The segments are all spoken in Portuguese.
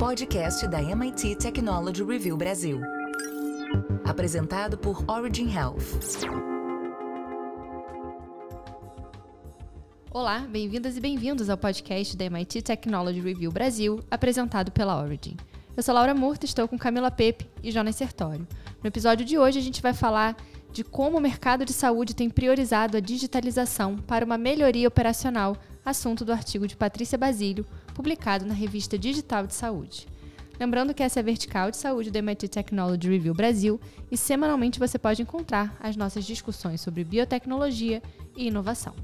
podcast da MIT Technology Review Brasil. Apresentado por Origin Health. Olá, bem-vindas e bem-vindos ao podcast da MIT Technology Review Brasil, apresentado pela Origin. Eu sou Laura Murta, estou com Camila Pepe e Jonas Sertório. No episódio de hoje, a gente vai falar de como o mercado de saúde tem priorizado a digitalização para uma melhoria operacional, assunto do artigo de Patrícia Basílio, publicado na revista Digital de Saúde. Lembrando que essa é a vertical de saúde do MIT Technology Review Brasil e semanalmente você pode encontrar as nossas discussões sobre biotecnologia e inovação.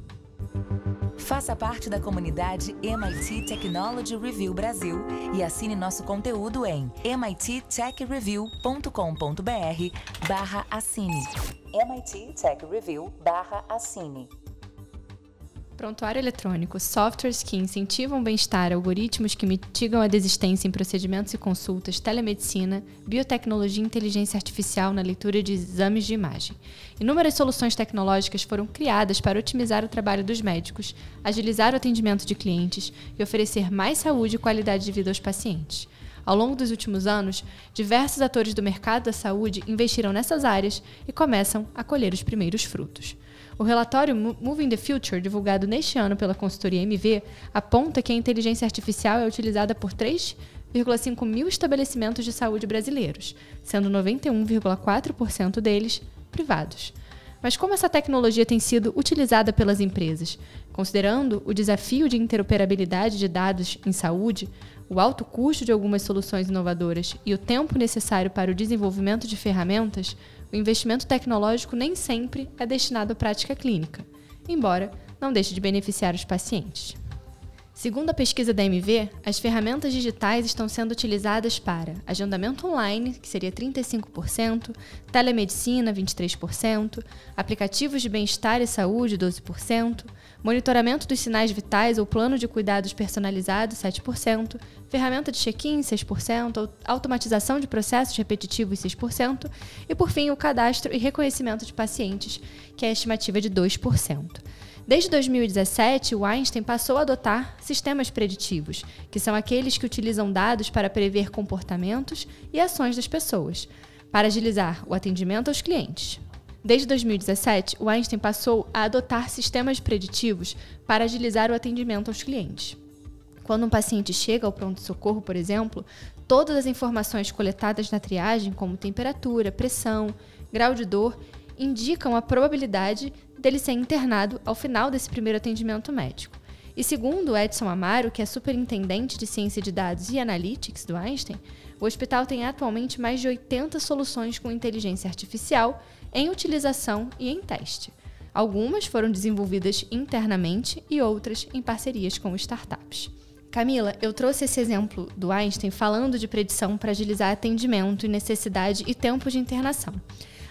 Faça parte da comunidade MIT Technology Review Brasil e assine nosso conteúdo em mittechreview.com.br barra assine. MIT Tech Review barra assine. Prontuário eletrônico, softwares que incentivam o bem-estar, algoritmos que mitigam a desistência em procedimentos e consultas, telemedicina, biotecnologia e inteligência artificial na leitura de exames de imagem. Inúmeras soluções tecnológicas foram criadas para otimizar o trabalho dos médicos, agilizar o atendimento de clientes e oferecer mais saúde e qualidade de vida aos pacientes. Ao longo dos últimos anos, diversos atores do mercado da saúde investiram nessas áreas e começam a colher os primeiros frutos. O relatório Moving the Future, divulgado neste ano pela consultoria MV, aponta que a inteligência artificial é utilizada por 3,5 mil estabelecimentos de saúde brasileiros, sendo 91,4% deles privados. Mas como essa tecnologia tem sido utilizada pelas empresas? Considerando o desafio de interoperabilidade de dados em saúde, o alto custo de algumas soluções inovadoras e o tempo necessário para o desenvolvimento de ferramentas, o investimento tecnológico nem sempre é destinado à prática clínica, embora não deixe de beneficiar os pacientes. Segundo a pesquisa da MV, as ferramentas digitais estão sendo utilizadas para agendamento online, que seria 35%, telemedicina, 23%, aplicativos de bem-estar e saúde, 12%, monitoramento dos sinais vitais ou plano de cuidados personalizado, 7%, ferramenta de check-in, 6%, automatização de processos repetitivos, 6%, e, por fim, o cadastro e reconhecimento de pacientes, que é a estimativa de 2%. Desde 2017, o Einstein passou a adotar sistemas preditivos, que são aqueles que utilizam dados para prever comportamentos e ações das pessoas, para agilizar o atendimento aos clientes. Desde 2017, o Einstein passou a adotar sistemas preditivos para agilizar o atendimento aos clientes. Quando um paciente chega ao pronto-socorro, por exemplo, todas as informações coletadas na triagem, como temperatura, pressão, grau de dor, indicam a probabilidade dele ser internado ao final desse primeiro atendimento médico. E segundo Edson Amaro, que é superintendente de ciência de dados e analytics do Einstein, o hospital tem atualmente mais de 80 soluções com inteligência artificial em utilização e em teste. Algumas foram desenvolvidas internamente e outras em parcerias com startups. Camila, eu trouxe esse exemplo do Einstein falando de predição para agilizar atendimento necessidade e tempo de internação.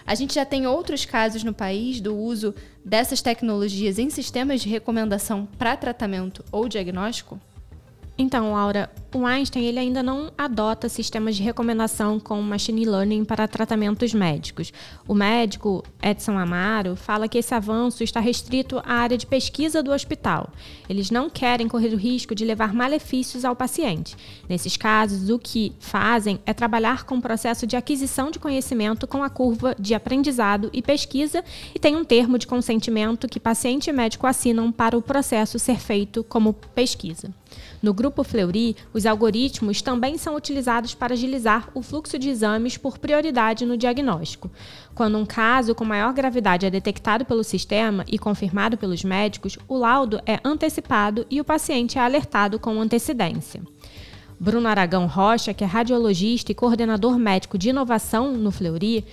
A gente já tem outros casos no país do uso dessas tecnologias em sistemas de recomendação para tratamento ou diagnóstico? Então, Laura, o Einstein ele ainda não adota sistemas de recomendação com machine learning para tratamentos médicos. O médico Edson Amaro fala que esse avanço está restrito à área de pesquisa do hospital. Eles não querem correr o risco de levar malefícios ao paciente. Nesses casos, o que fazem é trabalhar com o processo de aquisição de conhecimento com a curva de aprendizado e pesquisa e tem um termo de consentimento que paciente e médico assinam para o processo ser feito como pesquisa. No grupo Fleury, os algoritmos também são utilizados para agilizar o fluxo de exames por prioridade no diagnóstico. Quando um caso com maior gravidade é detectado pelo sistema e confirmado pelos médicos, o laudo é antecipado e o paciente é alertado com antecedência. Bruno Aragão Rocha, que é radiologista e coordenador médico de inovação no Fleury,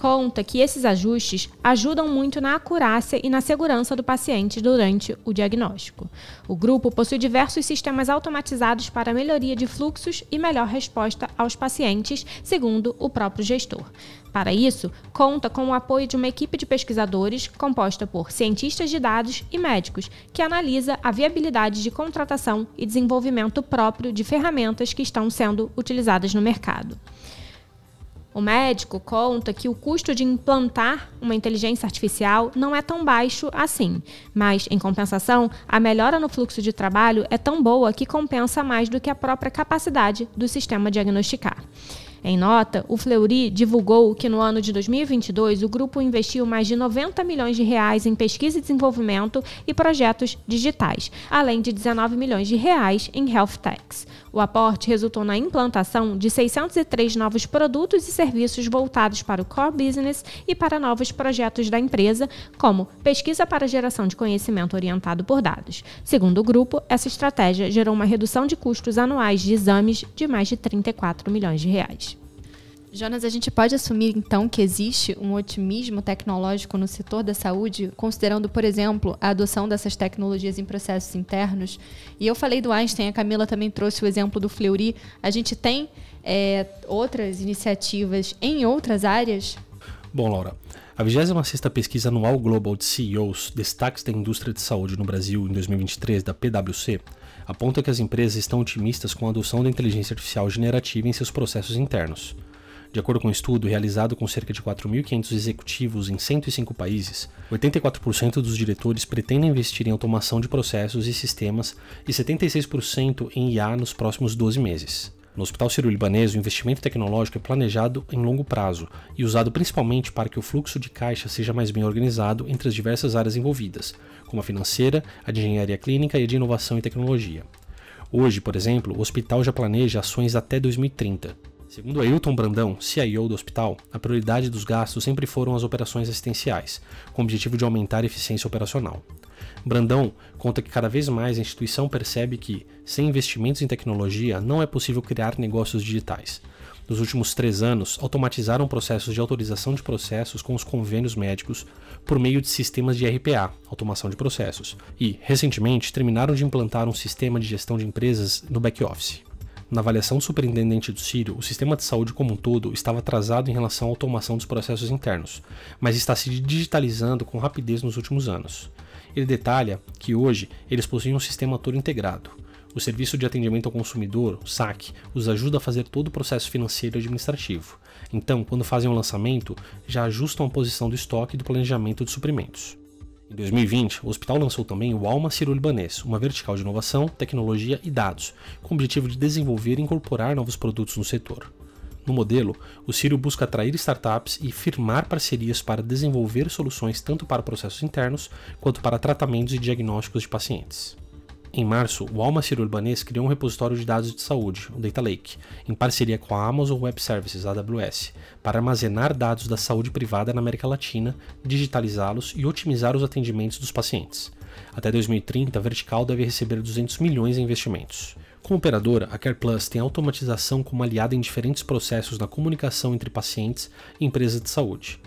conta que esses ajustes ajudam muito na acurácia e na segurança do paciente durante o diagnóstico. O grupo possui diversos sistemas automatizados para melhoria de fluxos e melhor resposta aos pacientes, segundo o próprio gestor. Para isso, conta com o apoio de uma equipe de pesquisadores composta por cientistas de dados e médicos, que analisa a viabilidade de contratação e desenvolvimento próprio de ferramentas que estão sendo utilizadas no mercado. O médico conta que o custo de implantar uma inteligência artificial não é tão baixo assim, mas, em compensação, a melhora no fluxo de trabalho é tão boa que compensa mais do que a própria capacidade do sistema diagnosticar. Em nota, o Fleury divulgou que no ano de 2022 o grupo investiu mais de 90 milhões de reais em pesquisa e desenvolvimento e projetos digitais, além de 19 milhões de reais em health techs. O aporte resultou na implantação de 603 novos produtos e serviços voltados para o core business e para novos projetos da empresa, como pesquisa para geração de conhecimento orientado por dados. Segundo o grupo, essa estratégia gerou uma redução de custos anuais de exames de mais de 34 milhões de reais. Jonas, a gente pode assumir então que existe um otimismo tecnológico no setor da saúde, considerando, por exemplo, a adoção dessas tecnologias em processos internos? E eu falei do Einstein, a Camila também trouxe o exemplo do Fleury. A gente tem é, outras iniciativas em outras áreas? Bom, Laura, a 26 pesquisa anual Global de CEOs, Destaques da Indústria de Saúde no Brasil em 2023, da PwC, aponta que as empresas estão otimistas com a adoção da inteligência artificial generativa em seus processos internos. De acordo com um estudo realizado com cerca de 4.500 executivos em 105 países, 84% dos diretores pretendem investir em automação de processos e sistemas e 76% em IA nos próximos 12 meses. No Hospital Sírio-Libanês, o investimento tecnológico é planejado em longo prazo e usado principalmente para que o fluxo de caixa seja mais bem organizado entre as diversas áreas envolvidas, como a financeira, a de engenharia clínica e a de inovação e tecnologia. Hoje, por exemplo, o hospital já planeja ações até 2030. Segundo Ailton Brandão, CIO do hospital, a prioridade dos gastos sempre foram as operações assistenciais, com o objetivo de aumentar a eficiência operacional. Brandão conta que cada vez mais a instituição percebe que, sem investimentos em tecnologia, não é possível criar negócios digitais. Nos últimos três anos, automatizaram processos de autorização de processos com os convênios médicos por meio de sistemas de RPA, automação de processos, e, recentemente, terminaram de implantar um sistema de gestão de empresas no back-office. Na avaliação do superintendente do Sírio, o sistema de saúde como um todo estava atrasado em relação à automação dos processos internos, mas está se digitalizando com rapidez nos últimos anos. Ele detalha que hoje eles possuem um sistema todo integrado. O Serviço de Atendimento ao Consumidor, o SAC, os ajuda a fazer todo o processo financeiro e administrativo. Então, quando fazem o lançamento, já ajustam a posição do estoque e do planejamento de suprimentos. Em 2020, o hospital lançou também o Alma Ciro-Libanês, uma vertical de inovação, tecnologia e dados, com o objetivo de desenvolver e incorporar novos produtos no setor. No modelo, o Ciro busca atrair startups e firmar parcerias para desenvolver soluções tanto para processos internos quanto para tratamentos e diagnósticos de pacientes. Em março, o Alma Ciro Urbanês criou um repositório de dados de saúde, o Data Lake, em parceria com a Amazon Web Services, AWS, para armazenar dados da saúde privada na América Latina, digitalizá-los e otimizar os atendimentos dos pacientes. Até 2030, a Vertical deve receber 200 milhões em investimentos. Como operadora, a CarePlus tem automatização como aliada em diferentes processos na comunicação entre pacientes e empresas de saúde.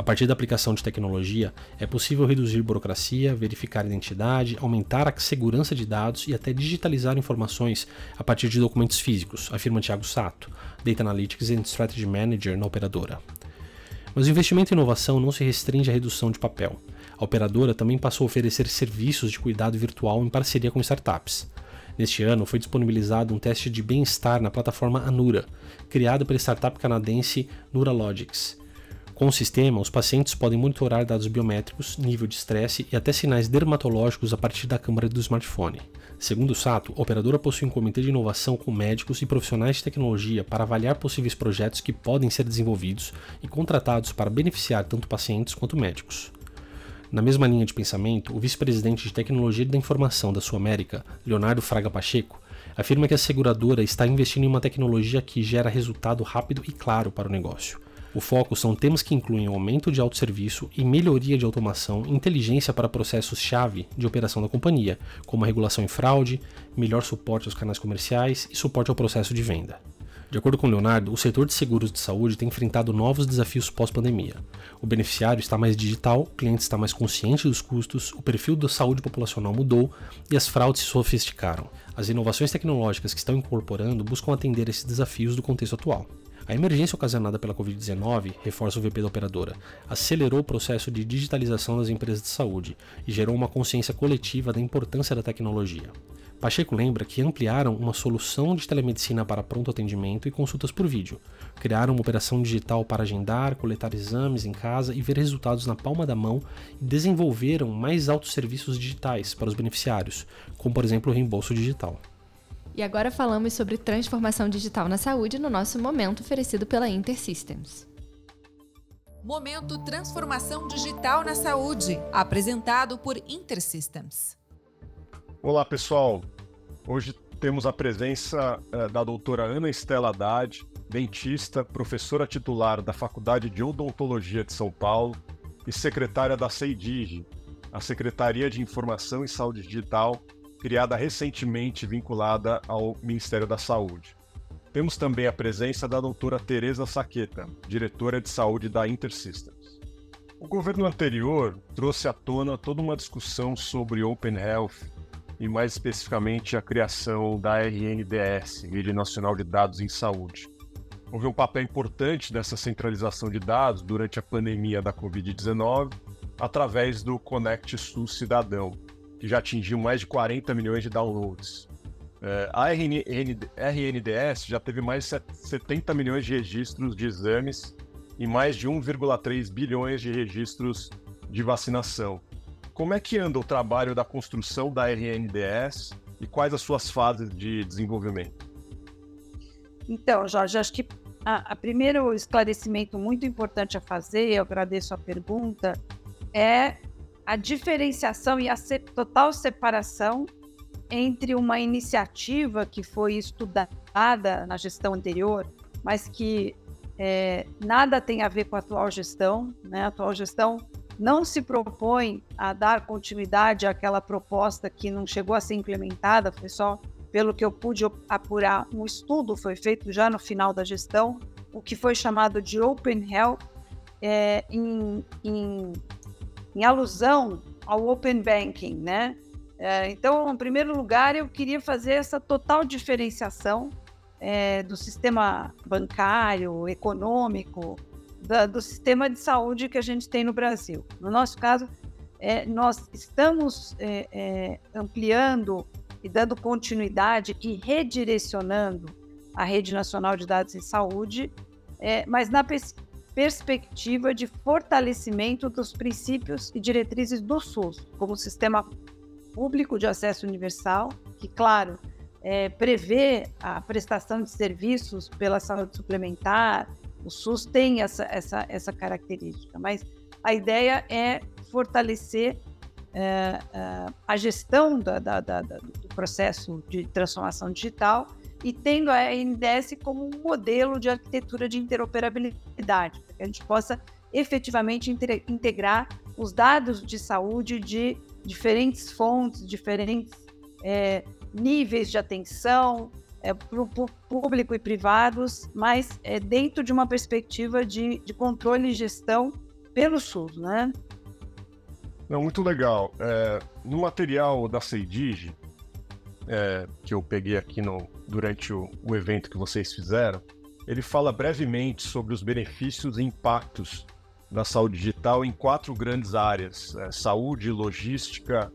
A partir da aplicação de tecnologia, é possível reduzir burocracia, verificar identidade, aumentar a segurança de dados e até digitalizar informações a partir de documentos físicos, afirma Thiago Sato, Data Analytics and Strategy Manager na operadora. Mas o investimento em inovação não se restringe à redução de papel. A operadora também passou a oferecer serviços de cuidado virtual em parceria com startups. Neste ano, foi disponibilizado um teste de bem-estar na plataforma Anura, criada pela startup canadense Nuralogics. Com o sistema, os pacientes podem monitorar dados biométricos, nível de estresse e até sinais dermatológicos a partir da câmera do smartphone. Segundo o Sato, a operadora possui um comitê de inovação com médicos e profissionais de tecnologia para avaliar possíveis projetos que podem ser desenvolvidos e contratados para beneficiar tanto pacientes quanto médicos. Na mesma linha de pensamento, o vice-presidente de tecnologia da informação da Sul América, Leonardo Fraga Pacheco, afirma que a seguradora está investindo em uma tecnologia que gera resultado rápido e claro para o negócio. O foco são temas que incluem aumento de autosserviço e melhoria de automação e inteligência para processos-chave de operação da companhia, como a regulação em fraude, melhor suporte aos canais comerciais e suporte ao processo de venda. De acordo com Leonardo, o setor de seguros de saúde tem enfrentado novos desafios pós-pandemia. O beneficiário está mais digital, o cliente está mais consciente dos custos, o perfil da saúde populacional mudou e as fraudes se sofisticaram. As inovações tecnológicas que estão incorporando buscam atender esses desafios do contexto atual. A emergência ocasionada pela Covid-19, reforça o VP da operadora, acelerou o processo de digitalização das empresas de saúde e gerou uma consciência coletiva da importância da tecnologia. Pacheco lembra que ampliaram uma solução de telemedicina para pronto atendimento e consultas por vídeo. Criaram uma operação digital para agendar, coletar exames em casa e ver resultados na palma da mão e desenvolveram mais altos serviços digitais para os beneficiários, como por exemplo o reembolso digital. E agora falamos sobre transformação digital na saúde no nosso momento oferecido pela InterSystems. Momento Transformação Digital na Saúde, apresentado por InterSystems. Olá, pessoal. Hoje temos a presença uh, da doutora Ana Estela Haddad, dentista, professora titular da Faculdade de Odontologia de São Paulo e secretária da CEIDIG, a Secretaria de Informação e Saúde Digital, criada recentemente vinculada ao Ministério da Saúde. Temos também a presença da doutora Tereza Saqueta, diretora de saúde da InterSystems. O governo anterior trouxe à tona toda uma discussão sobre Open Health e mais especificamente a criação da RNDS, Rede Nacional de Dados em Saúde. Houve um papel importante dessa centralização de dados durante a pandemia da Covid-19, através do Connect SUS Cidadão, que já atingiu mais de 40 milhões de downloads. É, a RNDS já teve mais de 70 milhões de registros de exames e mais de 1,3 bilhões de registros de vacinação. Como é que anda o trabalho da construção da RNDS e quais as suas fases de desenvolvimento? Então, Jorge, acho que a, a primeiro esclarecimento muito importante a fazer, eu agradeço a pergunta, é a diferenciação e a total separação entre uma iniciativa que foi estudada na gestão anterior, mas que é, nada tem a ver com a atual gestão. Né? A atual gestão não se propõe a dar continuidade àquela proposta que não chegou a ser implementada, foi só pelo que eu pude apurar, um estudo foi feito já no final da gestão, o que foi chamado de Open Health, é, em, em, em, alusão ao Open Banking, né? É, então, em primeiro lugar, eu queria fazer essa total diferenciação é, do sistema bancário, econômico, da, do sistema de saúde que a gente tem no Brasil. No nosso caso, é, nós estamos é, é, ampliando e dando continuidade e redirecionando a Rede Nacional de Dados em Saúde, é, mas na pers perspectiva de fortalecimento dos princípios e diretrizes do SUS, como sistema público de acesso universal, que, claro, é, prevê a prestação de serviços pela saúde suplementar, o SUS tem essa, essa, essa característica, mas a ideia é fortalecer é, é, a gestão da, da, da, do processo de transformação digital e tendo a NDS como um modelo de arquitetura de interoperabilidade, para que a gente possa efetivamente integrar os dados de saúde de diferentes fontes, diferentes é, níveis de atenção, é, público e privados, mas é, dentro de uma perspectiva de, de controle e gestão pelo SUS, né? Não, muito legal. É, no material da Seidige, é, que eu peguei aqui no, durante o, o evento que vocês fizeram, ele fala brevemente sobre os benefícios e impactos da saúde digital em quatro grandes áreas: é, saúde, logística,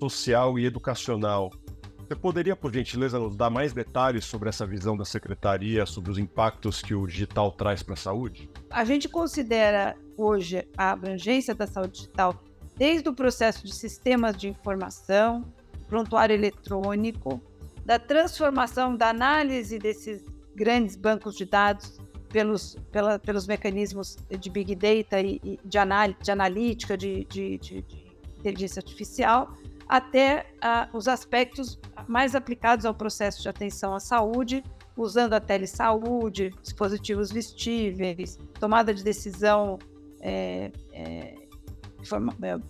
social e educacional. Você poderia, por gentileza, nos dar mais detalhes sobre essa visão da secretaria, sobre os impactos que o digital traz para a saúde? A gente considera hoje a abrangência da saúde digital desde o processo de sistemas de informação, prontuário eletrônico, da transformação da análise desses grandes bancos de dados pelos, pela, pelos mecanismos de Big Data e, e de, anál de analítica, de, de, de, inteligência artificial, até uh, os aspectos mais aplicados ao processo de atenção à saúde, usando a telesaúde, dispositivos vestíveis, tomada de decisão é, é,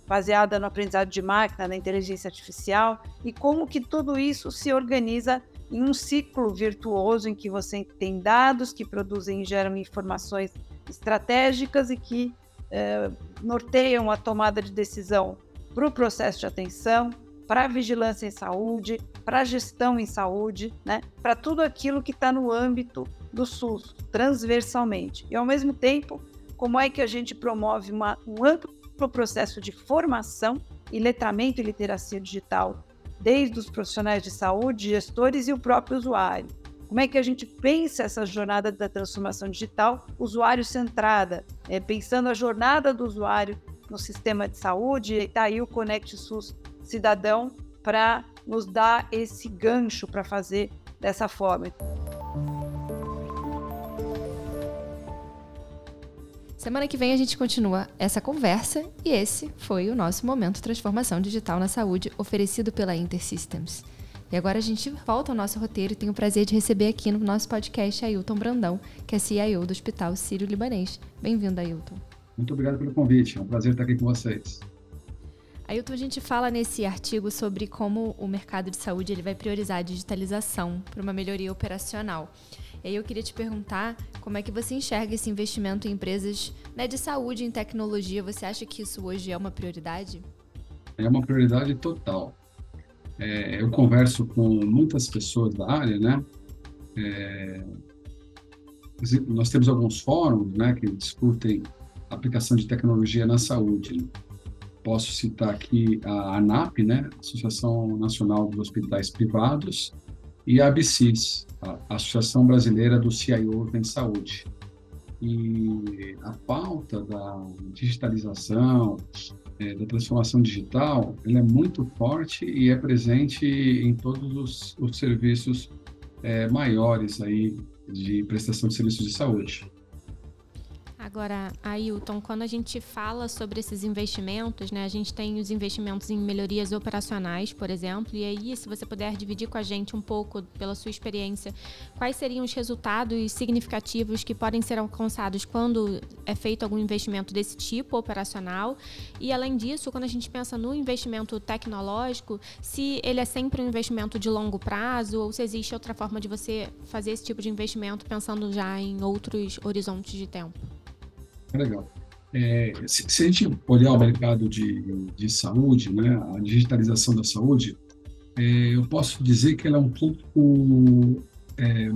baseada no aprendizado de máquina, na inteligência artificial, e como que tudo isso se organiza em um ciclo virtuoso em que você tem dados que produzem e geram informações estratégicas e que é, norteiam a tomada de decisão para o processo de atenção, para a vigilância em saúde, para a gestão em saúde, né? para tudo aquilo que está no âmbito do SUS, transversalmente. E, ao mesmo tempo, como é que a gente promove uma, um amplo processo de formação e letramento e literacia digital desde os profissionais de saúde, gestores e o próprio usuário. Como é que a gente pensa essa jornada da transformação digital usuário centrada, é, pensando a jornada do usuário no sistema de saúde, está aí o Conect SUS Cidadão para nos dar esse gancho para fazer dessa forma. Semana que vem a gente continua essa conversa e esse foi o nosso momento Transformação Digital na Saúde oferecido pela InterSystems. E agora a gente volta ao nosso roteiro e tenho o prazer de receber aqui no nosso podcast Ailton Brandão, que é CIO do Hospital Sírio-Libanês. Bem-vindo, Ailton. Muito obrigado pelo convite, é um prazer estar aqui com vocês. Ailton, a gente fala nesse artigo sobre como o mercado de saúde ele vai priorizar a digitalização para uma melhoria operacional. E aí eu queria te perguntar como é que você enxerga esse investimento em empresas né, de saúde, em tecnologia. Você acha que isso hoje é uma prioridade? É uma prioridade total. É, eu converso com muitas pessoas da área, né? É, nós temos alguns fóruns, né, que discutem aplicação de tecnologia na saúde. Posso citar aqui a ANAP, né, Associação Nacional dos Hospitais Privados, e a ABCIS, a Associação Brasileira dos CIOs em Saúde. E a pauta da digitalização, é, da transformação digital, ela é muito forte e é presente em todos os, os serviços é, maiores aí de prestação de serviços de saúde. Agora, Ailton, quando a gente fala sobre esses investimentos, né, a gente tem os investimentos em melhorias operacionais, por exemplo, e aí, se você puder dividir com a gente um pouco, pela sua experiência, quais seriam os resultados significativos que podem ser alcançados quando é feito algum investimento desse tipo operacional? E, além disso, quando a gente pensa no investimento tecnológico, se ele é sempre um investimento de longo prazo ou se existe outra forma de você fazer esse tipo de investimento pensando já em outros horizontes de tempo? Legal. É, se, se, a gente olhar o mercado de, de saúde, né, a digitalização da saúde, é, eu posso dizer que ela é um pouco é,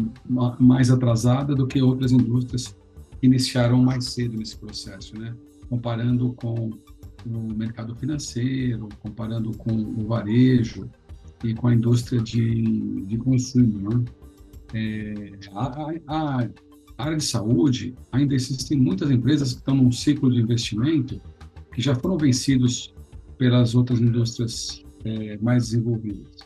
mais atrasada do que outras indústrias que iniciaram mais cedo nesse processo, né? comparando com o mercado financeiro, comparando com o varejo e com a indústria de, de consumo. Né? É, a, a, área de saúde, ainda existem muitas empresas que estão num ciclo de investimento que já foram vencidos pelas outras indústrias é, mais desenvolvidas.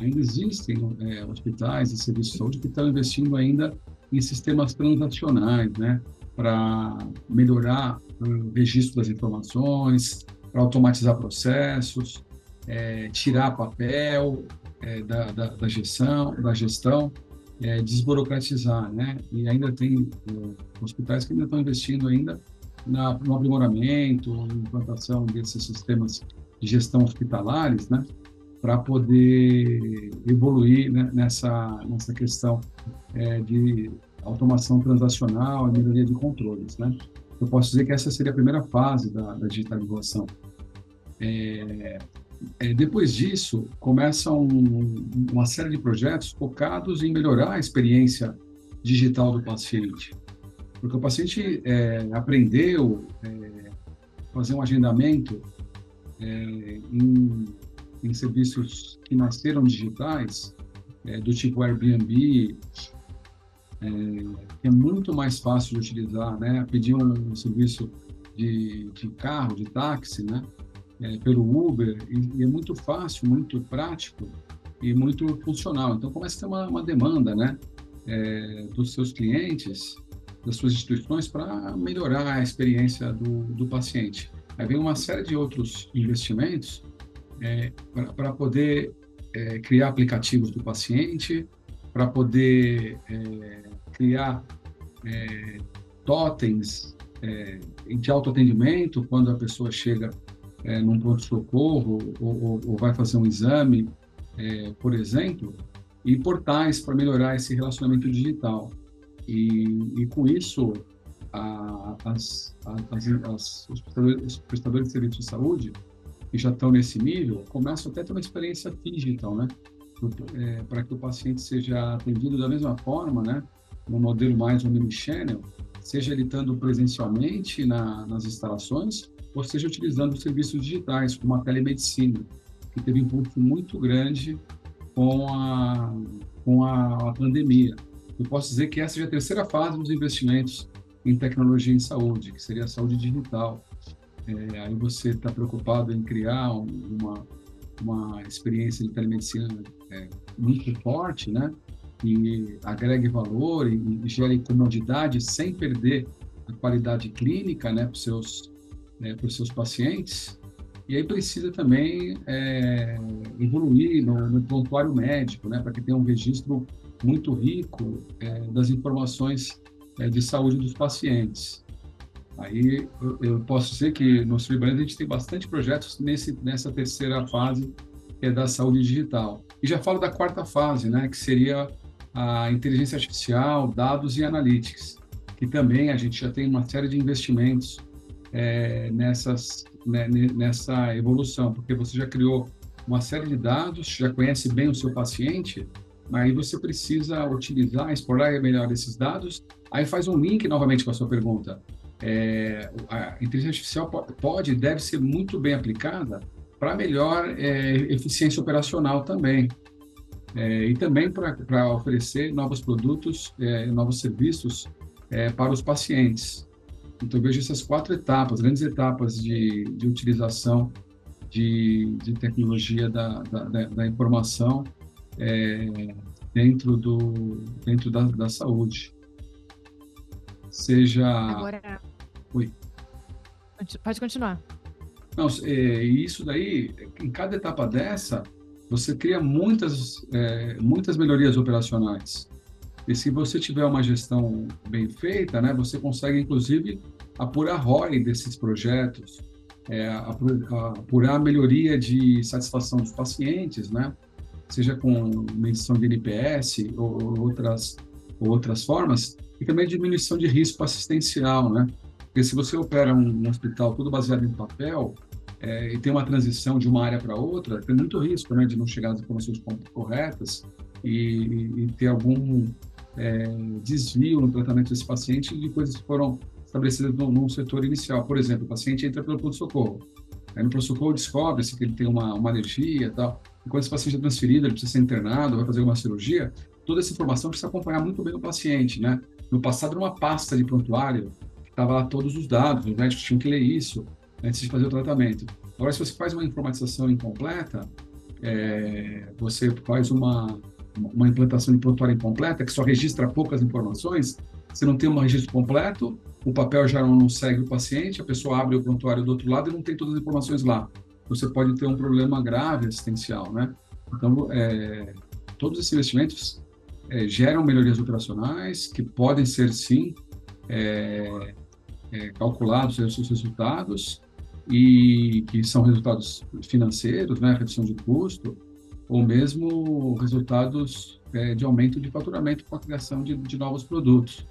Ainda existem é, hospitais e serviços de saúde que estão investindo ainda em sistemas transacionais, né, para melhorar o registro das informações, para automatizar processos, é, tirar papel é, da, da, da, gestão, da gestão é, desburocratizar, né? E ainda tem é, hospitais que ainda estão investindo ainda na, no aprimoramento, implantação desses sistemas de gestão hospitalares, né? Para poder evoluir né, nessa, nessa questão é, de automação transacional e melhoria de controles, né? Eu posso dizer que essa seria a primeira fase da, da digitalização. É, é, depois disso, começa um, uma série de projetos focados em melhorar a experiência digital do paciente. Porque o paciente é, aprendeu é, fazer um agendamento é, em, em, serviços que nasceram digitais, é, do tipo Airbnb, é, que é muito mais fácil de utilizar, né? Pedir um, um serviço de, de carro, de táxi, né? É, pelo Uber e, e, é muito fácil, muito prático e muito funcional. Então começa a ter uma, uma demanda, né, é, dos seus clientes, das suas instituições para melhorar a experiência do, do paciente. Aí vem uma série de outros investimentos é, para poder é, criar aplicativos do paciente, para poder é, criar é, totens é, de autoatendimento quando a pessoa chega é, num pronto-socorro ou, ou, ou, vai fazer um exame, é, por exemplo, e portais para melhorar esse relacionamento digital. E, e com isso, a, as, as, as, os, prestadores, os prestadores de serviços de saúde, que já estão nesse nível, começam até a ter uma experiência digital, né? É, para que o paciente seja atendido da mesma forma, né? No modelo mais omnichannel, seja ele estando presencialmente na, nas instalações ou seja utilizando serviços digitais, como a telemedicina. que teve um impulso muito grande com a, com a, a pandemia. Eu posso dizer que essa é a terceira fase dos investimentos em tecnologia em saúde, que seria a saúde digital. É, aí você está preocupado em criar uma, uma experiência de telemedicina é, muito forte, né? Que agregue valor e, e gere comodidade sem perder a qualidade clínica, né, para os seus, é, para os seus pacientes. E aí precisa também é, evoluir no, no, prontuário médico, né, para que tenha um registro muito rico é, das informações é, de saúde dos pacientes. Aí eu, eu posso dizer que no Surbrand a gente tem bastante projetos nesse, nessa terceira fase, que é da saúde digital. E já falo da quarta fase, né, que seria a inteligência artificial, dados e analytics, que também a gente já tem uma série de investimentos é, nessas, né, nessa evolução, porque você já criou uma série de dados, já conhece bem o seu paciente, aí você precisa utilizar, explorar melhor esses dados. Aí faz um link novamente com a sua pergunta. É, a inteligência artificial pode e deve ser muito bem aplicada para melhor é, eficiência operacional também. É, e também para oferecer novos produtos, é, novos serviços é, para os pacientes. Então, eu vejo essas quatro etapas, grandes etapas de, de utilização de, de tecnologia da, da, da informação é, dentro, do, dentro da, da saúde. Seja. Agora. Oi. Pode continuar. Não, é, isso daí, em cada etapa dessa, você cria muitas, é, muitas melhorias operacionais. E se você tiver uma gestão bem feita, né, você consegue, inclusive, apurar ROI desses projetos, é, apurar a melhoria de satisfação dos pacientes, né? seja com medição de NPS ou outras, ou outras formas, e também diminuição de risco assistencial, né? Porque se você opera um, hospital tudo baseado em papel é, e tem uma transição de uma área para outra, tem muito risco né, de não chegar às informações corretas e, e ter algum é, desvio no tratamento desse paciente de coisas que foram estabelecidas no setor inicial. Por exemplo, o paciente entra pelo pronto-socorro. Aí no pronto-socorro descobre-se que ele tem uma, uma alergia e tal. E quando esse paciente é transferido, ele precisa ser internado, vai fazer uma cirurgia, toda essa informação precisa acompanhar muito bem o paciente, né? No passado era uma pasta de prontuário, que estava lá todos os dados, os médicos tinham que ler isso antes de fazer o tratamento. Agora, se você faz uma informatização incompleta, é, você faz uma, uma implantação de prontuário incompleta, que só registra poucas informações, você não tem um registro completo, o papel já não segue o paciente, a pessoa abre o prontuário do outro lado e não tem todas as informações lá. Você pode ter um problema grave assistencial, né? Então, é, todos esses investimentos é, geram melhorias operacionais que podem ser, sim, é, é calculados os seus resultados e que são resultados financeiros, né, redução de custo, ou mesmo resultados é, de aumento de faturamento com a criação de, de novos produtos.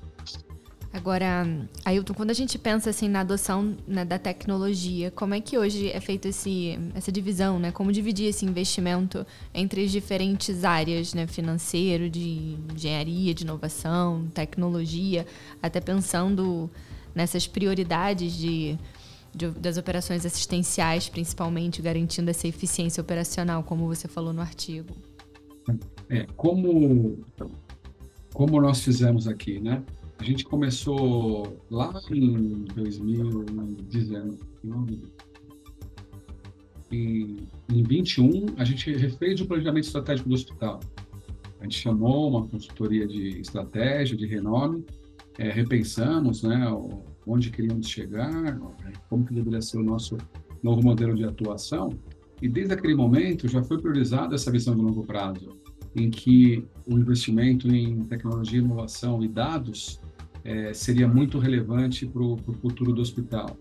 Agora, Ailton, quando a gente pensa assim na adoção né, da tecnologia, como é que hoje é feita essa divisão, né? Como dividir esse investimento entre as diferentes áreas, né? Financeiro, de engenharia, de inovação, tecnologia, até pensando nessas prioridades de, de, das operações assistenciais, principalmente garantindo essa eficiência operacional, como você falou no artigo. É, como, como nós fizemos aqui, né? A gente começou lá em 2019. Em, em 21, a gente refez o planejamento estratégico do hospital. A gente chamou uma consultoria de estratégia, de renome, é, repensamos né, onde queríamos chegar, como que deveria ser o nosso novo modelo de atuação, e desde aquele momento já foi priorizada essa visão de longo prazo, em que o investimento em tecnologia, inovação e dados é, seria muito relevante para o futuro do hospital,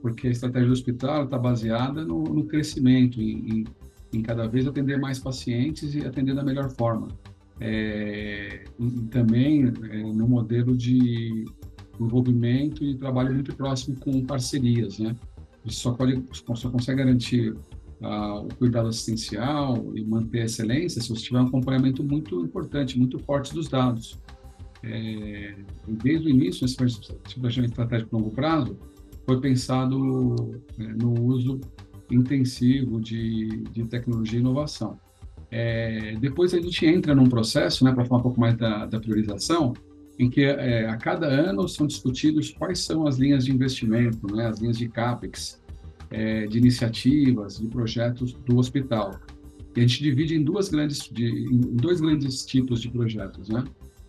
porque a estratégia do hospital está baseada no, no crescimento, em, em, em, cada vez atender mais pacientes e atender da melhor forma. É, e, também é, no modelo de envolvimento e trabalho muito próximo com parcerias, né? Você só, pode, só consegue garantir ah, o cuidado assistencial e manter a excelência se você tiver um acompanhamento muito importante, muito forte dos dados é, desde o início, esse planejamento estratégico a longo prazo foi pensado é, no uso intensivo de, de tecnologia e inovação. É, depois a gente entra num processo, né, para falar um pouco mais da, da priorização, em que é, a cada ano são discutidos quais são as linhas de investimento, né, as linhas de CAPEX, é, de iniciativas, de projetos do hospital. E a gente divide em, duas grandes, de, em dois grandes tipos de projetos. Né?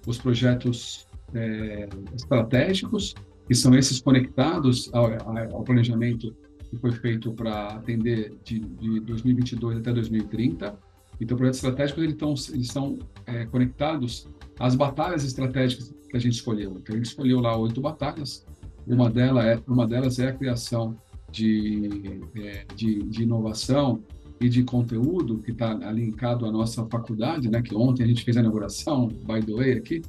Os projetos é, estratégicos, que são esses conectados ao, ao planejamento que foi feito para atender de, de 2022 até 2030, então, projetos estratégicos eles estão, eles estão é, conectados às batalhas estratégicas que a gente escolheu. Então, a gente escolheu lá oito batalhas. Uma, delas é, uma delas é a criação de, é, de, de inovação e de conteúdo que está linkado à nossa faculdade, né? Que ontem a gente fez a inauguração, by the way, aqui,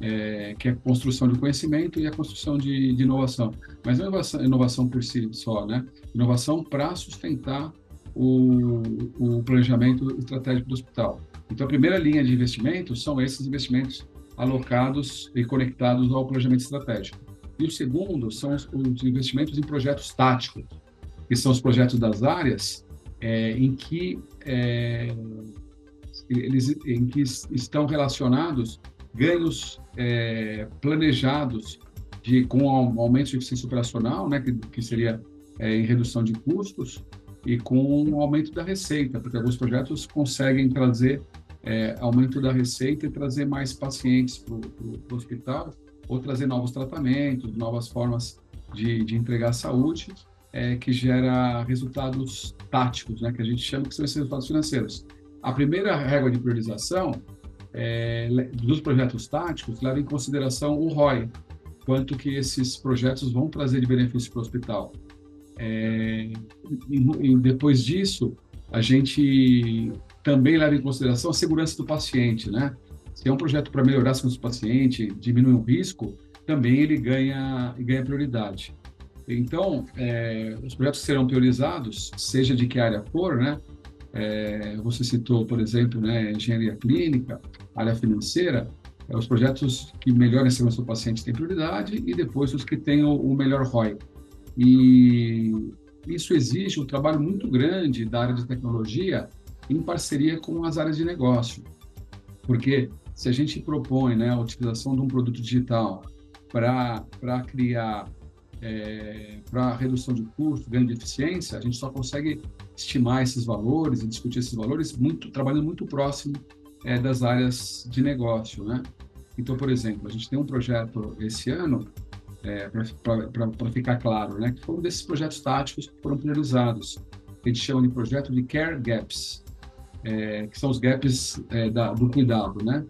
é, que é a construção de conhecimento e a construção de, de inovação. Mas não é inovação, inovação por si só, né? Inovação para sustentar o, o planejamento estratégico do hospital. Então, a primeira linha de investimentos são esses investimentos alocados e conectados ao planejamento estratégico. E o segundo são os, os investimentos em projetos táticos, que são os projetos das áreas é, em que é, eles em que estão relacionados ganhos é, planejados de com aumento de eficiência operacional, né, que, que seria é, em redução de custos, e com o aumento da receita, porque alguns projetos conseguem trazer é, aumento da receita e trazer mais pacientes para o hospital, ou trazer novos tratamentos, novas formas de, de entregar saúde, é, que gera resultados táticos, né, que a gente chama que são esses resultados financeiros. A primeira régua de priorização é, dos projetos táticos leva em consideração o ROI, quanto que esses projetos vão trazer de benefício para o hospital. É, e, e depois disso, a gente também leva em consideração a segurança do paciente, né? Se é um projeto para melhorar a segurança do paciente, diminuir o risco, também ele ganha, ganha prioridade. Então, é, os projetos serão priorizados, seja de que área for, né? É, você citou, por exemplo, né, engenharia clínica, área financeira, é, os projetos que melhorem a segurança do paciente têm prioridade e depois os que tenham o melhor ROI. E isso exige um trabalho muito grande da área de tecnologia em parceria com as áreas de negócio. Porque se a gente propõe né, a utilização de um produto digital para criar, é, para redução de custo, ganho de eficiência, a gente só consegue estimar esses valores e discutir esses valores muito, trabalhando muito próximo é, das áreas de negócio. Né? Então, por exemplo, a gente tem um projeto esse ano é, para ficar claro, né, que foram desses projetos táticos que foram priorizados. A gente chama de projeto de Care Gaps, é, que são os gaps é, da, do cuidado, né?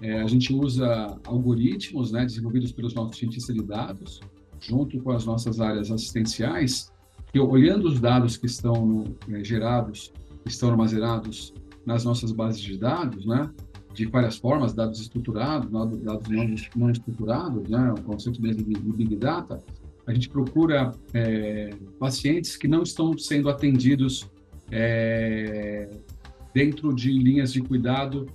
É, a gente usa algoritmos, né, desenvolvidos pelos nossos cientistas de dados, junto com as nossas áreas assistenciais, que olhando os dados que estão no, é, gerados, estão armazenados nas nossas bases de dados, né, de várias formas, dados estruturados, dados não, não estruturados, né, o conceito mesmo de, de Big Data, a gente procura é, pacientes que não estão sendo atendidos é, dentro de linhas de cuidado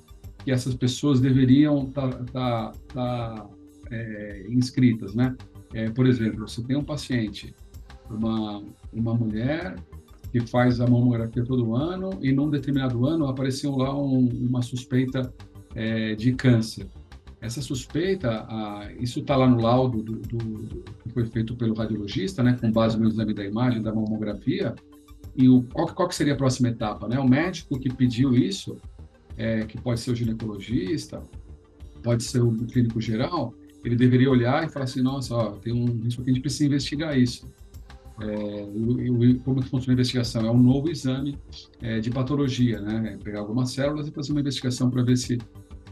que essas pessoas deveriam estar tá, tá, tá, é, inscritas, né? É, por exemplo, você tem um paciente, uma, uma mulher que faz a mamografia todo ano e num determinado ano apareceu lá um, uma suspeita é, de câncer. Essa suspeita, a, isso está lá no laudo do, do, do, que foi feito pelo radiologista, né, com base no exame da imagem da mamografia. E o, qual, qual que seria a próxima etapa? Né? O médico que pediu isso, é, que pode ser o ginecologista, pode ser o clínico geral, ele deveria olhar e falar assim, nossa, ó, tem um risco que a gente precisa investigar isso. É, o, como funciona a investigação? É um novo exame é, de patologia, né? É pegar algumas células e fazer uma investigação para ver se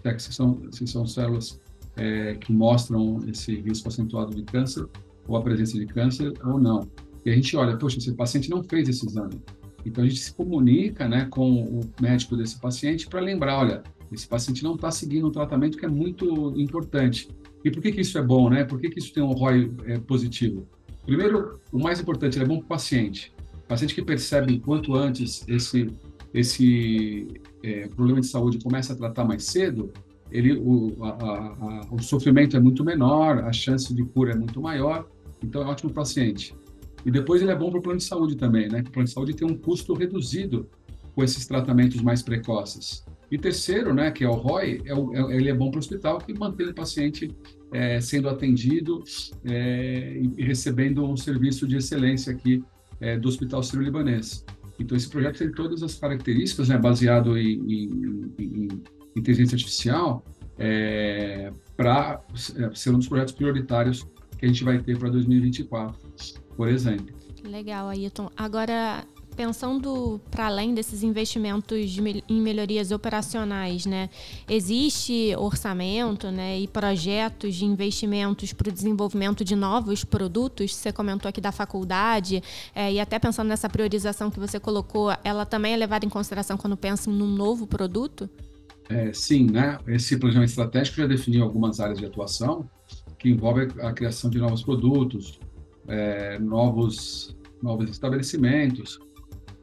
é se são, se são células é, que mostram esse risco acentuado de câncer, ou a presença de câncer, ou não. E a gente olha, poxa, esse paciente não fez esse exame. Então a gente se comunica né, com o médico desse paciente para lembrar, olha, esse paciente não está seguindo um tratamento que é muito importante. E por que, que isso é bom, né? Por que, que isso tem um ROI é, positivo? Primeiro, o mais importante, ele é bom para o paciente. O paciente que percebe quanto antes esse, esse é, problema de saúde começa a tratar mais cedo, ele, o, a, a, o sofrimento é muito menor, a chance de cura é muito maior, então é ótimo para o paciente. E depois ele é bom para o plano de saúde também, né? O plano de saúde tem um custo reduzido com esses tratamentos mais precoces. E terceiro, né, que é o ROI, é o, é, ele é bom para o hospital que mantém o paciente é, sendo atendido é, e recebendo um serviço de excelência aqui é, do Hospital Sírio-Libanês. Então, esse projeto tem todas as características, né, baseado em, em, em, em inteligência artificial, é, para ser um dos projetos prioritários que a gente vai ter para 2024, por exemplo. Legal, Ailton. Agora, pensando para além desses investimentos de, em melhorias operacionais, né, existe orçamento, né, e projetos de investimentos para o desenvolvimento de novos produtos? Você comentou aqui da faculdade é, e até pensando nessa priorização que você colocou, ela também é levada em consideração quando pensa em um novo produto? É, sim, né? Esse planejamento estratégico já definiu algumas áreas de atuação que envolvem a criação de novos produtos, é, novos novos estabelecimentos,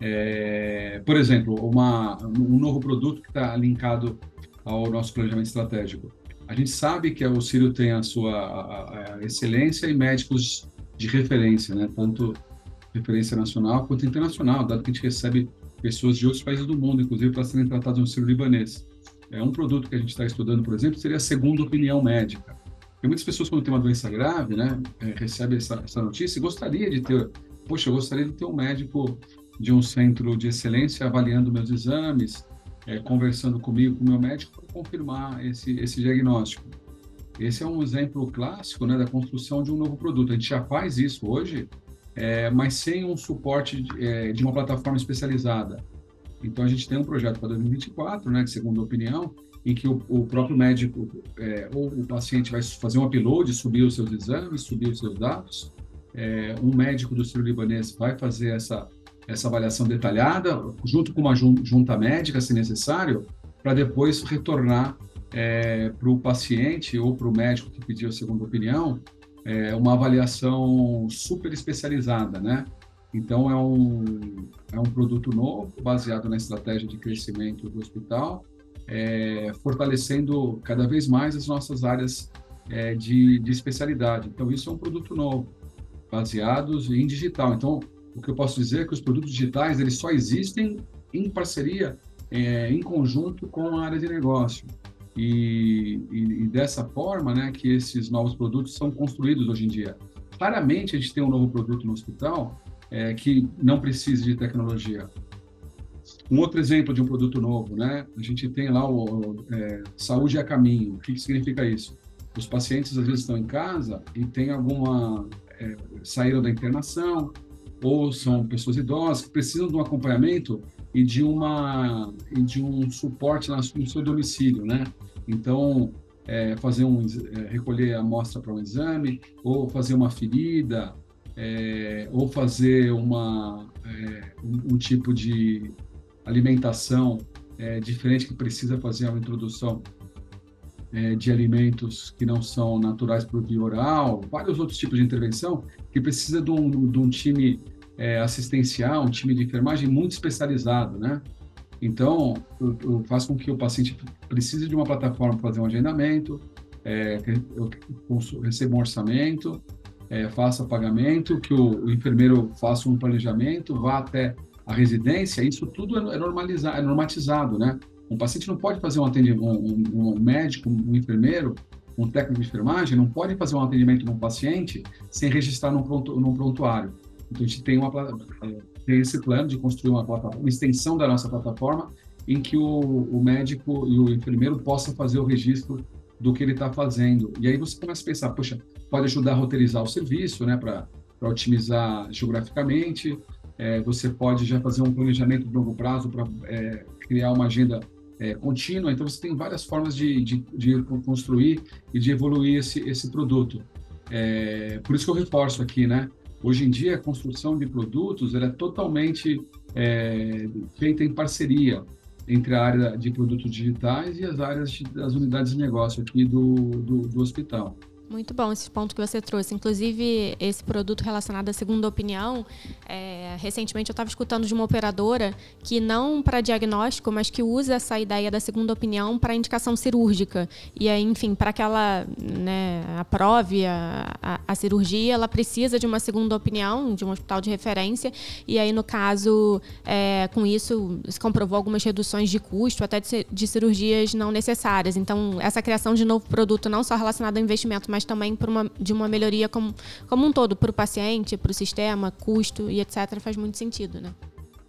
é, por exemplo, uma, um novo produto que está linkado ao nosso planejamento estratégico. A gente sabe que o Círio tem a sua a, a excelência e médicos de referência, né? tanto referência nacional quanto internacional, dado que a gente recebe pessoas de outros países do mundo, inclusive para serem tratadas no Círio libanês. É um produto que a gente está estudando, por exemplo, seria a segunda opinião médica. Porque muitas pessoas, quando tem uma doença grave, né, é, recebem essa, essa notícia e gostaria de ter, poxa, eu gostaria de ter um médico de um centro de excelência avaliando meus exames, é, conversando comigo, com o meu médico, para confirmar esse, esse diagnóstico. Esse é um exemplo clássico né, da construção de um novo produto. A gente já faz isso hoje, é, mas sem um suporte de, é, de, uma plataforma especializada. Então, a gente tem um projeto para 2024, né, de segunda opinião, em que o, o próprio médico é, ou o paciente vai fazer um upload, subir os seus exames, subir os seus dados. É, um médico do Sírio Libanês vai fazer essa essa avaliação detalhada, junto com uma junta médica, se necessário, para depois retornar é, para o paciente ou para o médico que pediu a segunda opinião é, uma avaliação super especializada, né? Então, é um, é um produto novo, baseado na estratégia de crescimento do hospital, é, fortalecendo cada vez mais as nossas áreas é, de, de especialidade. Então, isso é um produto novo, baseados em digital. Então, o que eu posso dizer é que os produtos digitais eles só existem em parceria, é, em conjunto com a área de negócio. E, e, e, dessa forma né, que esses novos produtos são construídos hoje em dia. Raramente a gente tem um novo produto no hospital é, que não precise de tecnologia. Um outro exemplo de um produto novo, né? A gente tem lá o, o é, saúde a caminho. O que, que significa isso? Os pacientes às vezes estão em casa e tem alguma é, saíram da internação ou são pessoas idosas que precisam de um acompanhamento e de uma e de um suporte no seu domicílio, né? Então, é, fazer um é, recolher a amostra para um exame, ou fazer uma ferida, é, ou fazer uma é, um, um, tipo de alimentação é, diferente que precisa fazer uma introdução é, de alimentos que não são naturais o via oral, vários outros tipos de intervenção que precisa de um, de um time é, assistencial, um time de enfermagem muito especializado, né? Então, eu, eu faz com que o paciente precise de uma plataforma para fazer um agendamento, é, eu receba um orçamento, é, faça pagamento, que o, o, enfermeiro faça um planejamento, vá até a residência, isso tudo é, é normalizado, é normatizado, né? Um paciente não pode fazer um atendimento, um, um, médico, um enfermeiro, um técnico de enfermagem, não pode fazer um atendimento num paciente sem registrar num, pronto, num prontuário. Então, a gente tem, uma, é, tem esse plano de construir uma, uma extensão da nossa plataforma em que o, o médico e o enfermeiro possam fazer o registro do que ele está fazendo. E aí você começa a pensar, poxa, pode ajudar a roteirizar o serviço, né, para otimizar geograficamente. É, você pode já fazer um planejamento de longo prazo para é, criar uma agenda é, contínua. Então, você tem várias formas de, de, de, construir e de evoluir esse, esse produto. É, por isso que eu reforço aqui, né? Hoje em dia, a construção de produtos ela é totalmente é, feita em parceria entre a área de produtos digitais e as áreas de, das unidades de negócio aqui do, do, do hospital. Muito bom esse ponto que você trouxe. Inclusive, esse produto relacionado à segunda opinião, é, recentemente eu estava escutando de uma operadora que não para diagnóstico, mas que usa essa ideia da segunda opinião para indicação cirúrgica. E aí, enfim, para que ela né, aprove a, a, a, cirurgia, ela precisa de uma segunda opinião, de um hospital de referência. E aí, no caso, é, com isso, se comprovou algumas reduções de custo, até de, de cirurgias não necessárias. Então, essa criação de novo produto, não só relacionado ao investimento, mas também por uma, de uma melhoria como, como um todo, para o paciente, para o sistema, custo e etc etc., faz muito sentido, né?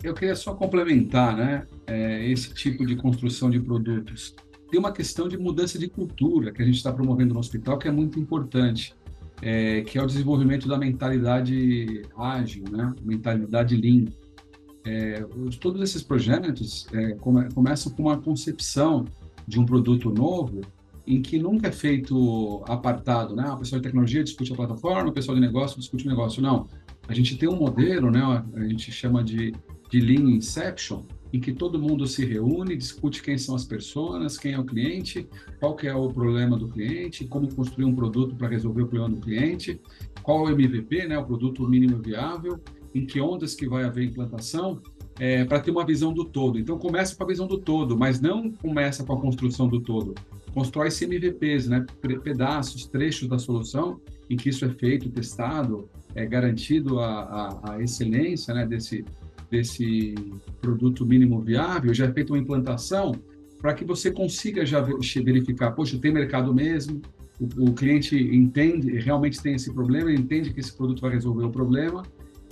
Eu queria só complementar, né, é, esse tipo de construção de produtos. Tem uma questão de mudança de cultura que a gente está promovendo no hospital que é muito importante, é, que é o desenvolvimento da mentalidade ágil, né, mentalidade lean. É, todos esses projetos é, come, começam com uma concepção de um produto novo em que nunca é feito apartado, né? A pessoa de tecnologia discute a plataforma, o pessoal de negócio discute o negócio. Não, a gente tem um modelo, né, a gente chama de, de Lean Inception, em que todo mundo se reúne, discute quem são as pessoas, quem é o cliente, qual que é o problema do cliente, como construir um produto para resolver o problema do cliente, qual é o MVP, né, o produto mínimo viável, em que ondas que vai haver implantação, é, para ter uma visão do todo. Então começa com a visão do todo, mas não começa com a construção do todo. Constrói-se MVPs, né, pedaços, trechos da solução, em que isso é feito, testado, é garantido a, a, a excelência né, desse, desse produto mínimo viável, já é feita uma implantação para que você consiga já verificar, poxa, tem mercado mesmo, o, o, cliente entende, realmente tem esse problema, entende que esse produto vai resolver o problema,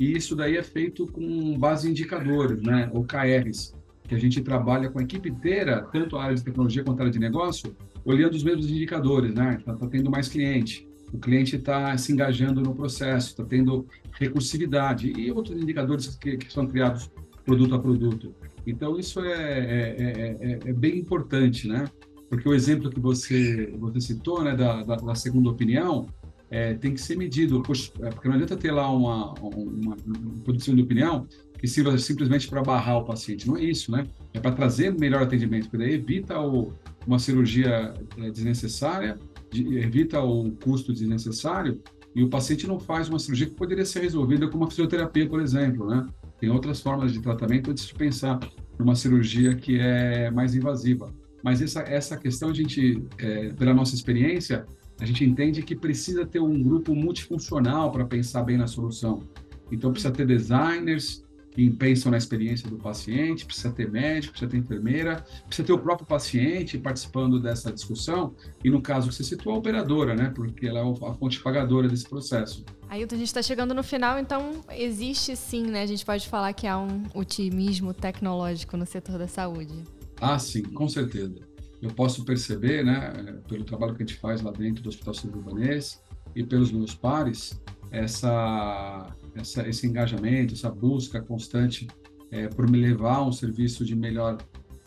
e isso daí é feito com base em indicadores, né, OKRs, que a gente trabalha com a equipe inteira, tanto a área de tecnologia quanto a área de negócio, olhando os mesmos indicadores, né, está tá tendo mais cliente, o cliente está se engajando no processo, está tendo recursividade e outros indicadores que, que, são criados produto a produto. Então, isso é, é, é, é, bem importante, né? Porque o exemplo que você, você citou, né, da, da, da segunda opinião, é, tem que ser medido, porque não adianta ter lá uma, uma, uma produção de opinião que sirva simplesmente para barrar o paciente. Não é isso, né? É para trazer melhor atendimento, porque daí evita o, uma cirurgia desnecessária evita o custo desnecessário e o paciente não faz uma cirurgia que poderia ser resolvida com uma fisioterapia, por exemplo, né? Tem outras formas de tratamento antes de pensar numa cirurgia que é mais invasiva. Mas essa, essa questão, a gente, é, pela nossa experiência, a gente entende que precisa ter um grupo multifuncional para pensar bem na solução. Então, precisa ter designers, que pensam na experiência do paciente, precisa ter médico, precisa ter enfermeira, precisa ter o próprio paciente participando dessa discussão, e no caso que você citou, a operadora, né? Porque ela é a fonte pagadora desse processo. Ailton, a gente está chegando no final, então existe sim, né? A gente pode falar que há um otimismo tecnológico no setor da saúde. Ah, sim, com certeza. Eu posso perceber, né, pelo trabalho que a gente faz lá dentro do Hospital Sírio-Libanês e pelos meus pares, essa essa, esse engajamento, essa busca constante é, por me levar a um serviço de melhor,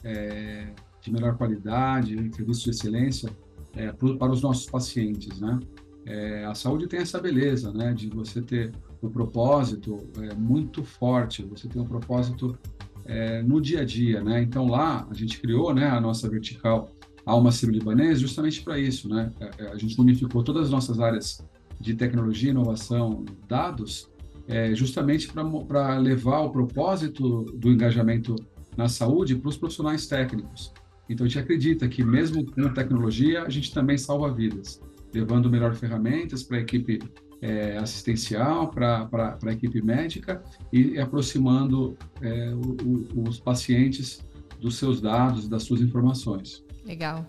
é, de melhor qualidade, um serviço de excelência é, para os nossos pacientes, né? A saúde tem essa beleza, né, de você ter um propósito muito forte, você tem um propósito é, no dia a dia, né? Então lá a gente criou, né, a nossa vertical Alma Sírio-Libanês justamente para isso, né? A gente unificou todas as nossas áreas de tecnologia, inovação, dados é, justamente para levar o propósito do engajamento na saúde para os profissionais técnicos. Então, a gente acredita que, mesmo com tecnologia, a gente também salva vidas, levando melhores ferramentas para a equipe é, assistencial, para a equipe médica e aproximando é, o, o, os pacientes dos seus dados, das suas informações. Legal.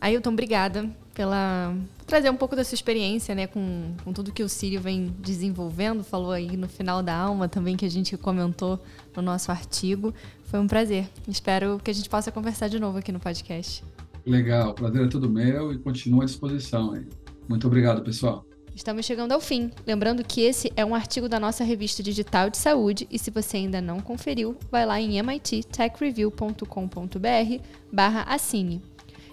Ailton, obrigada pela trazer um pouco da sua experiência, né, com, com tudo que o Sírio vem desenvolvendo. Falou aí no final da alma também que a gente comentou no nosso artigo. Foi um prazer. Espero que a gente possa conversar de novo aqui no podcast. Legal, prazer é todo meu e continua à disposição. Aí. Muito obrigado, pessoal. Estamos chegando ao fim. Lembrando que esse é um artigo da nossa revista digital de saúde e se você ainda não conferiu, vai lá em mittechreview.com.br barra assine.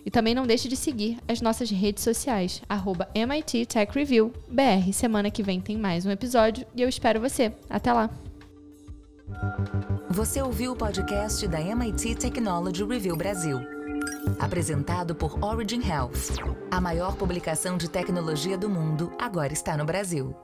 E também não deixe de seguir as nossas redes sociais, arroba MIT Tech. Semana que vem tem mais um episódio e eu espero você. Até lá! Você ouviu o podcast da MIT Technology Review Brasil. Apresentado por Origin Health. A maior publicação de tecnologia do mundo agora está no Brasil.